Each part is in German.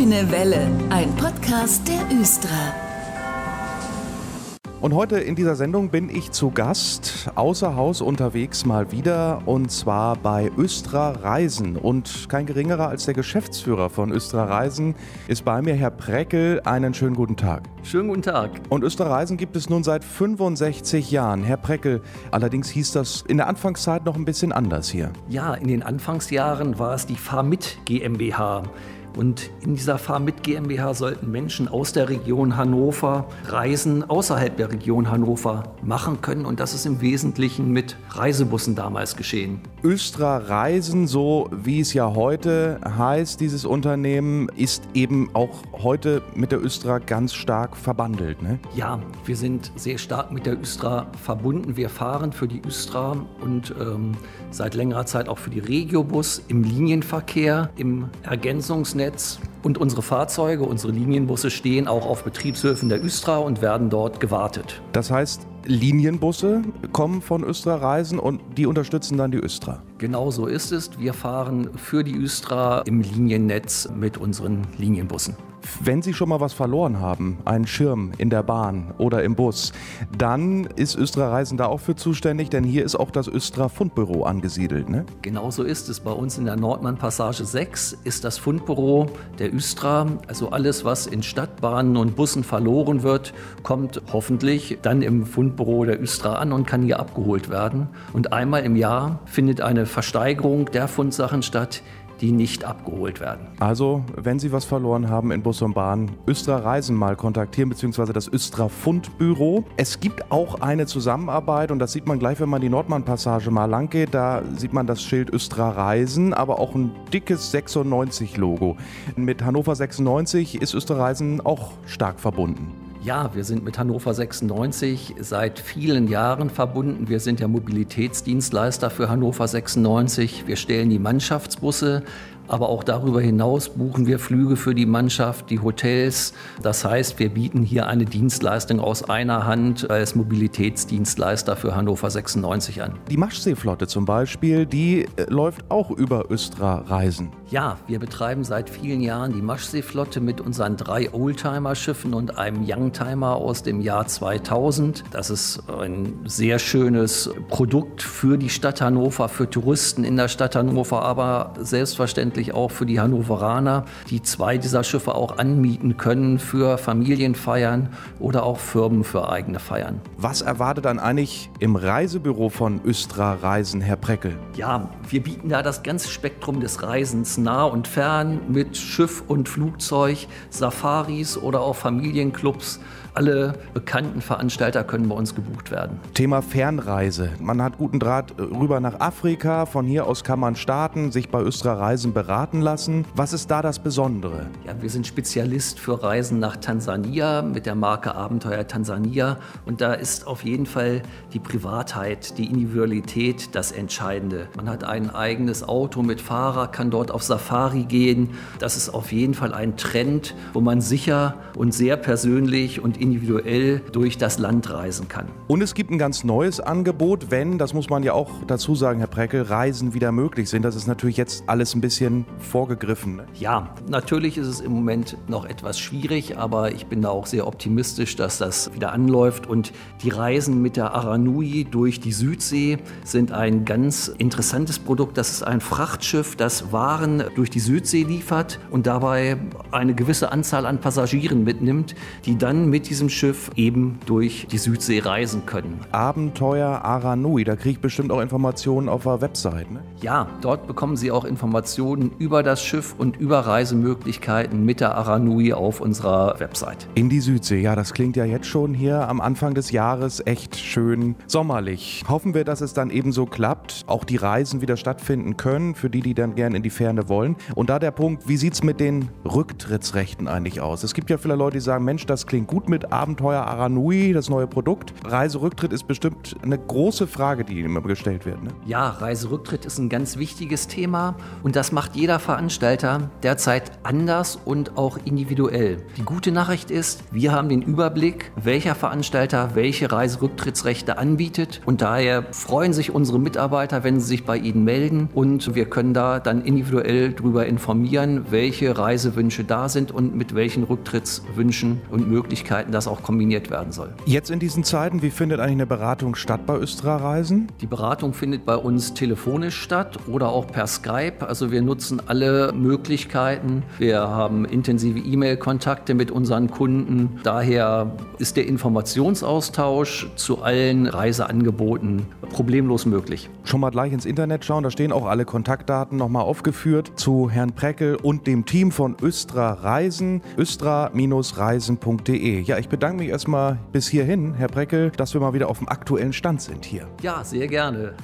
Grüne Welle, ein Podcast der Östra. Und heute in dieser Sendung bin ich zu Gast, außer Haus unterwegs mal wieder, und zwar bei Östra Reisen. Und kein geringerer als der Geschäftsführer von Östra Reisen ist bei mir, Herr Preckel. Einen schönen guten Tag. Schönen guten Tag. Und Östra Reisen gibt es nun seit 65 Jahren. Herr Preckel, allerdings hieß das in der Anfangszeit noch ein bisschen anders hier. Ja, in den Anfangsjahren war es die Fahrmit GmbH. Und in dieser Fahrmit GmbH sollten Menschen aus der Region Hannover Reisen außerhalb der Region Hannover machen können. Und das ist im Wesentlichen mit Reisebussen damals geschehen. Östra Reisen, so wie es ja heute heißt, dieses Unternehmen, ist eben auch heute mit der Östra ganz stark verbandelt. Ne? Ja, wir sind sehr stark mit der Östra verbunden. Wir fahren für die Östra und ähm, seit längerer Zeit auch für die Regiobus im Linienverkehr, im Ergänzungsnetz. Und unsere Fahrzeuge, unsere Linienbusse stehen auch auf Betriebshöfen der Östra und werden dort gewartet. Das heißt, Linienbusse kommen von Östra Reisen und die unterstützen dann die Östra. Genau so ist es. Wir fahren für die Östra im Liniennetz mit unseren Linienbussen. Wenn Sie schon mal was verloren haben, einen Schirm in der Bahn oder im Bus, dann ist Östra Reisen da auch für zuständig, denn hier ist auch das Östra Fundbüro angesiedelt. Ne? Genau so ist es. Bei uns in der Nordmann Passage 6 ist das Fundbüro der Östra. Also alles, was in Stadtbahnen und Bussen verloren wird, kommt hoffentlich dann im Fundbüro der Östra an und kann hier abgeholt werden. Und einmal im Jahr findet eine Versteigerung der Fundsachen statt, die nicht abgeholt werden. Also, wenn Sie was verloren haben in Bus und Bahn, Östra Reisen mal kontaktieren, beziehungsweise das Östra Fundbüro. Es gibt auch eine Zusammenarbeit und das sieht man gleich, wenn man die Nordmann-Passage mal lang geht. Da sieht man das Schild Östra Reisen, aber auch ein dickes 96-Logo. Mit Hannover 96 ist Östra Reisen auch stark verbunden. Ja, wir sind mit Hannover 96 seit vielen Jahren verbunden. Wir sind der Mobilitätsdienstleister für Hannover 96. Wir stellen die Mannschaftsbusse aber auch darüber hinaus buchen wir Flüge für die Mannschaft, die Hotels. Das heißt, wir bieten hier eine Dienstleistung aus einer Hand als Mobilitätsdienstleister für Hannover 96 an. Die Maschseeflotte zum Beispiel, die äh, läuft auch über Östra Reisen. Ja, wir betreiben seit vielen Jahren die Maschseeflotte mit unseren drei Oldtimer-Schiffen und einem Youngtimer aus dem Jahr 2000. Das ist ein sehr schönes Produkt für die Stadt Hannover, für Touristen in der Stadt Hannover, aber selbstverständlich selbstverständlich auch für die Hannoveraner, die zwei dieser Schiffe auch anmieten können für Familienfeiern oder auch Firmen für eigene Feiern. Was erwartet dann eigentlich im Reisebüro von Östra Reisen, Herr Preckel? Ja, wir bieten da das ganze Spektrum des Reisens nah und fern mit Schiff und Flugzeug, Safaris oder auch Familienclubs. Alle bekannten Veranstalter können bei uns gebucht werden. Thema Fernreise. Man hat guten Draht rüber nach Afrika. Von hier aus kann man starten, sich bei Östra Reisen beraten lassen. Was ist da das Besondere? Ja, wir sind Spezialist für Reisen nach Tansania mit der Marke Abenteuer Tansania. Und da ist auf jeden Fall die Privatheit, die Individualität das Entscheidende. Man hat ein eigenes Auto mit Fahrer, kann dort auf Safari gehen. Das ist auf jeden Fall ein Trend, wo man sicher und sehr persönlich und individuell durch das Land reisen kann. Und es gibt ein ganz neues Angebot, wenn, das muss man ja auch dazu sagen, Herr Preckel, Reisen wieder möglich sind. Das ist natürlich jetzt alles ein bisschen vorgegriffen. Ne? Ja, natürlich ist es im Moment noch etwas schwierig, aber ich bin da auch sehr optimistisch, dass das wieder anläuft. Und die Reisen mit der Aranui durch die Südsee sind ein ganz interessantes Produkt. Das ist ein Frachtschiff, das Waren durch die Südsee liefert und dabei eine gewisse Anzahl an Passagieren mitnimmt, die dann mit diesem Schiff eben durch die Südsee reisen können. Abenteuer Aranui, da kriege ich bestimmt auch Informationen auf der Website. Ne? Ja, dort bekommen Sie auch Informationen über das Schiff und über Reisemöglichkeiten mit der Aranui auf unserer Website. In die Südsee, ja, das klingt ja jetzt schon hier am Anfang des Jahres echt schön sommerlich. Hoffen wir, dass es dann ebenso klappt, auch die Reisen wieder stattfinden können, für die, die dann gerne in die Ferne wollen. Und da der Punkt, wie sieht es mit den Rücktrittsrechten eigentlich aus? Es gibt ja viele Leute, die sagen, Mensch, das klingt gut mit Reiserücktritt, Abenteuer Aranui, das neue Produkt. Reiserücktritt ist bestimmt eine große Frage, die immer gestellt wird. Ne? Ja, Reiserücktritt ist ein ganz wichtiges Thema und das macht jeder Veranstalter derzeit anders und auch individuell. Die gute Nachricht ist, wir haben den Überblick, welcher Veranstalter welche Reiserücktrittsrechte anbietet und daher freuen sich unsere Mitarbeiter, wenn sie sich bei Ihnen melden und wir können da dann individuell darüber informieren, welche Reisewünsche da sind und mit welchen Rücktrittswünschen und Möglichkeiten das auch kombiniert werden soll. Jetzt in diesen Zeiten, wie findet eigentlich eine Beratung statt bei Östra Reisen? Die Beratung findet bei uns telefonisch statt oder auch per Skype. Also wir nutzen alle Möglichkeiten. Wir haben intensive E-Mail-Kontakte mit unseren Kunden. Daher ist der Informationsaustausch zu allen Reiseangeboten problemlos möglich. Schon mal gleich ins Internet schauen, da stehen auch alle Kontaktdaten nochmal aufgeführt zu Herrn Preckel und dem Team von Östra Reisen, östra-reisen.de. Ja, ich bedanke mich erstmal bis hierhin, Herr Preckel, dass wir mal wieder auf dem aktuellen Stand sind hier. Ja, sehr gerne.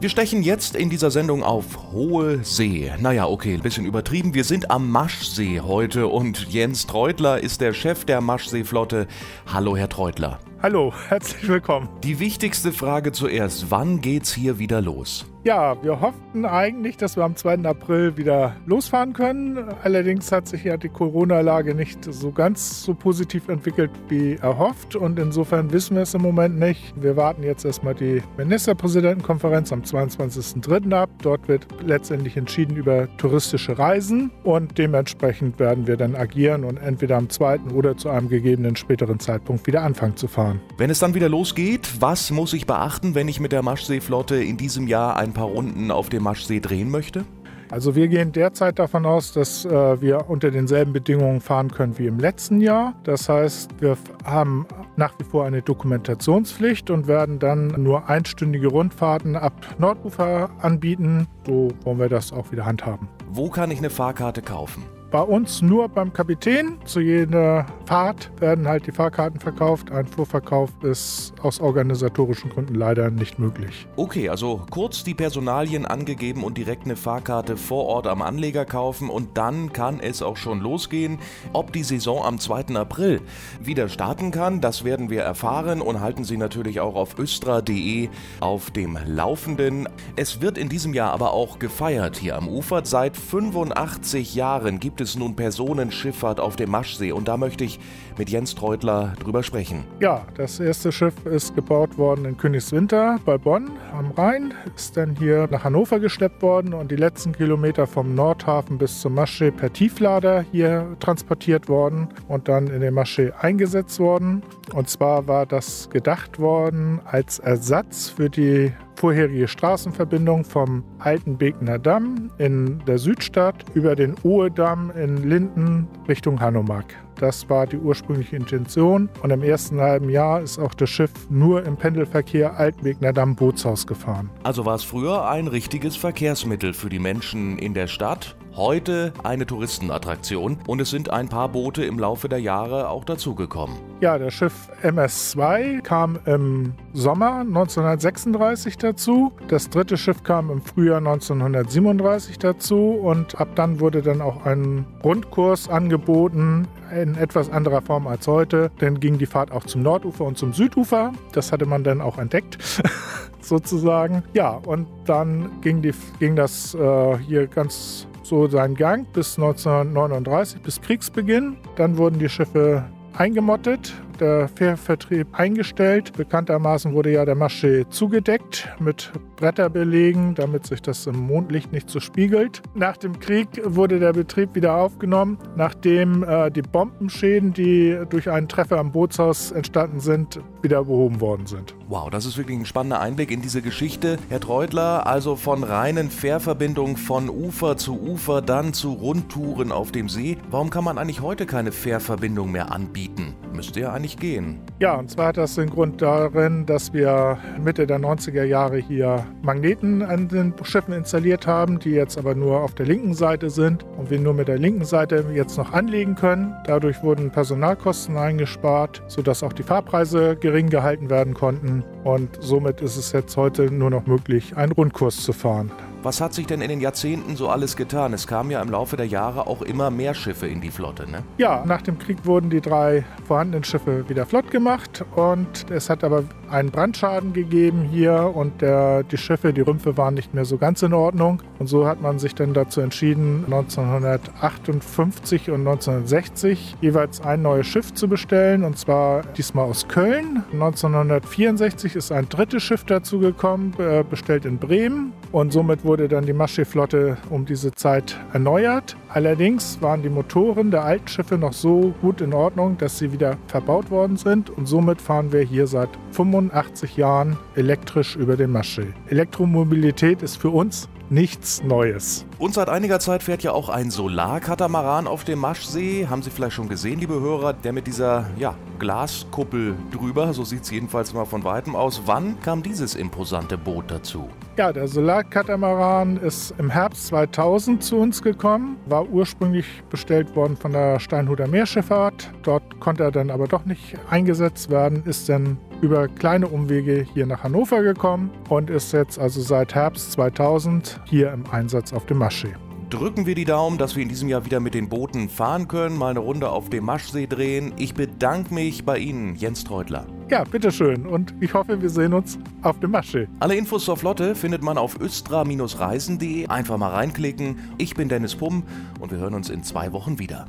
Wir stechen jetzt in dieser Sendung auf hohe See. Naja, okay, ein bisschen übertrieben. Wir sind am Maschsee heute und Jens Treutler ist der Chef der Maschseeflotte. Hallo, Herr Treutler. Hallo, herzlich willkommen. Die wichtigste Frage zuerst, wann geht's hier wieder los? Ja, wir hofften eigentlich, dass wir am 2. April wieder losfahren können. Allerdings hat sich ja die Corona-Lage nicht so ganz so positiv entwickelt wie erhofft und insofern wissen wir es im Moment nicht. Wir warten jetzt erstmal die Ministerpräsidentenkonferenz am 22.03. ab. Dort wird letztendlich entschieden über touristische Reisen und dementsprechend werden wir dann agieren und entweder am 2. oder zu einem gegebenen späteren Zeitpunkt wieder anfangen zu fahren. Wenn es dann wieder losgeht, was muss ich beachten, wenn ich mit der Maschseeflotte in diesem Jahr ein paar Runden auf dem Maschsee drehen möchte? Also wir gehen derzeit davon aus, dass äh, wir unter denselben Bedingungen fahren können wie im letzten Jahr. Das heißt, wir haben nach wie vor eine Dokumentationspflicht und werden dann nur einstündige Rundfahrten ab Nordufer anbieten. So wollen wir das auch wieder handhaben. Wo kann ich eine Fahrkarte kaufen? Bei uns nur beim Kapitän. Zu jeder Fahrt werden halt die Fahrkarten verkauft. Ein Vorverkauf ist aus organisatorischen Gründen leider nicht möglich. Okay, also kurz die Personalien angegeben und direkt eine Fahrkarte vor Ort am Anleger kaufen und dann kann es auch schon losgehen. Ob die Saison am 2. April wieder starten kann, das werden wir erfahren und halten Sie natürlich auch auf östra.de auf dem Laufenden. Es wird in diesem Jahr aber auch gefeiert hier am Ufer. Seit 85 Jahren gibt es nun Personenschifffahrt auf dem Maschsee und da möchte ich mit Jens Treutler drüber sprechen. Ja, das erste Schiff ist gebaut worden in Königswinter bei Bonn am Rhein, ist dann hier nach Hannover gesteppt worden und die letzten Kilometer vom Nordhafen bis zum Maschsee per Tieflader hier transportiert worden und dann in den Maschsee eingesetzt worden. Und zwar war das gedacht worden als Ersatz für die vorherige Straßenverbindung vom Alten Begner Damm in der Südstadt über den Ohedamm in Linden Richtung Hanomag. Das war die ursprüngliche Intention. Und im ersten halben Jahr ist auch das Schiff nur im Pendelverkehr Altenwegner Damm Bootshaus gefahren. Also war es früher ein richtiges Verkehrsmittel für die Menschen in der Stadt Heute eine Touristenattraktion und es sind ein paar Boote im Laufe der Jahre auch dazugekommen. Ja, das Schiff MS2 kam im Sommer 1936 dazu. Das dritte Schiff kam im Frühjahr 1937 dazu und ab dann wurde dann auch ein Rundkurs angeboten in etwas anderer Form als heute. Dann ging die Fahrt auch zum Nordufer und zum Südufer. Das hatte man dann auch entdeckt. sozusagen. Ja, und dann ging, die, ging das äh, hier ganz so seinen Gang bis 1939, bis Kriegsbeginn. Dann wurden die Schiffe eingemottet, der Fährvertrieb eingestellt. Bekanntermaßen wurde ja der Maschee zugedeckt mit Bretterbelegen, damit sich das im Mondlicht nicht so spiegelt. Nach dem Krieg wurde der Betrieb wieder aufgenommen, nachdem äh, die Bombenschäden, die durch einen Treffer am Bootshaus entstanden sind, wieder behoben worden sind. Wow, das ist wirklich ein spannender Einblick in diese Geschichte. Herr Treutler, also von reinen Fährverbindungen von Ufer zu Ufer, dann zu Rundtouren auf dem See. Warum kann man eigentlich heute keine Fährverbindung mehr anbieten? Müsste ja eigentlich gehen. Ja, und zwar hat das den Grund darin, dass wir Mitte der 90er Jahre hier Magneten an den Schiffen installiert haben, die jetzt aber nur auf der linken Seite sind und wir nur mit der linken Seite jetzt noch anlegen können. Dadurch wurden Personalkosten eingespart, sodass auch die Fahrpreise gering gehalten werden konnten und somit ist es jetzt heute nur noch möglich, einen Rundkurs zu fahren. Was hat sich denn in den Jahrzehnten so alles getan? Es kamen ja im Laufe der Jahre auch immer mehr Schiffe in die Flotte, ne? Ja, nach dem Krieg wurden die drei vorhandenen Schiffe wieder flott gemacht und es hat aber einen Brandschaden gegeben hier und der, die Schiffe, die Rümpfe waren nicht mehr so ganz in Ordnung. Und so hat man sich dann dazu entschieden, 1958 und 1960 jeweils ein neues Schiff zu bestellen und zwar diesmal aus Köln. 1964 ist ein drittes Schiff dazugekommen, äh, bestellt in Bremen und somit wurde dann die Maschsee-Flotte um diese Zeit erneuert. Allerdings waren die Motoren der alten Schiffe noch so gut in Ordnung, dass sie wieder verbaut worden sind und somit fahren wir hier seit 85 Jahren elektrisch über den Maschsee. Elektromobilität ist für uns nichts Neues. Und seit einiger Zeit fährt ja auch ein Solarkatamaran auf dem Maschsee. Haben Sie vielleicht schon gesehen, liebe Hörer, der mit dieser ja, Glaskuppel drüber, so sieht es jedenfalls mal von weitem aus. Wann kam dieses imposante Boot dazu? Ja, der Solarkatamaran ist im Herbst 2000 zu uns gekommen, war ursprünglich bestellt worden von der Steinhuder Meerschifffahrt. Dort konnte er dann aber doch nicht eingesetzt werden, ist dann über kleine Umwege hier nach Hannover gekommen und ist jetzt also seit Herbst 2000 hier im Einsatz auf dem Maschsee. Drücken wir die Daumen, dass wir in diesem Jahr wieder mit den Booten fahren können, mal eine Runde auf dem Maschsee drehen. Ich bedanke mich bei Ihnen, Jens Treutler. Ja, bitteschön. Und ich hoffe, wir sehen uns auf dem Maschsee. Alle Infos zur Flotte findet man auf östra-reisen.de. Einfach mal reinklicken. Ich bin Dennis Pumm und wir hören uns in zwei Wochen wieder.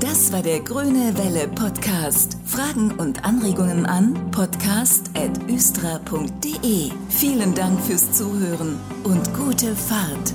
Das war der Grüne Welle Podcast. Fragen und Anregungen an podcast.östra.de. Vielen Dank fürs Zuhören und gute Fahrt.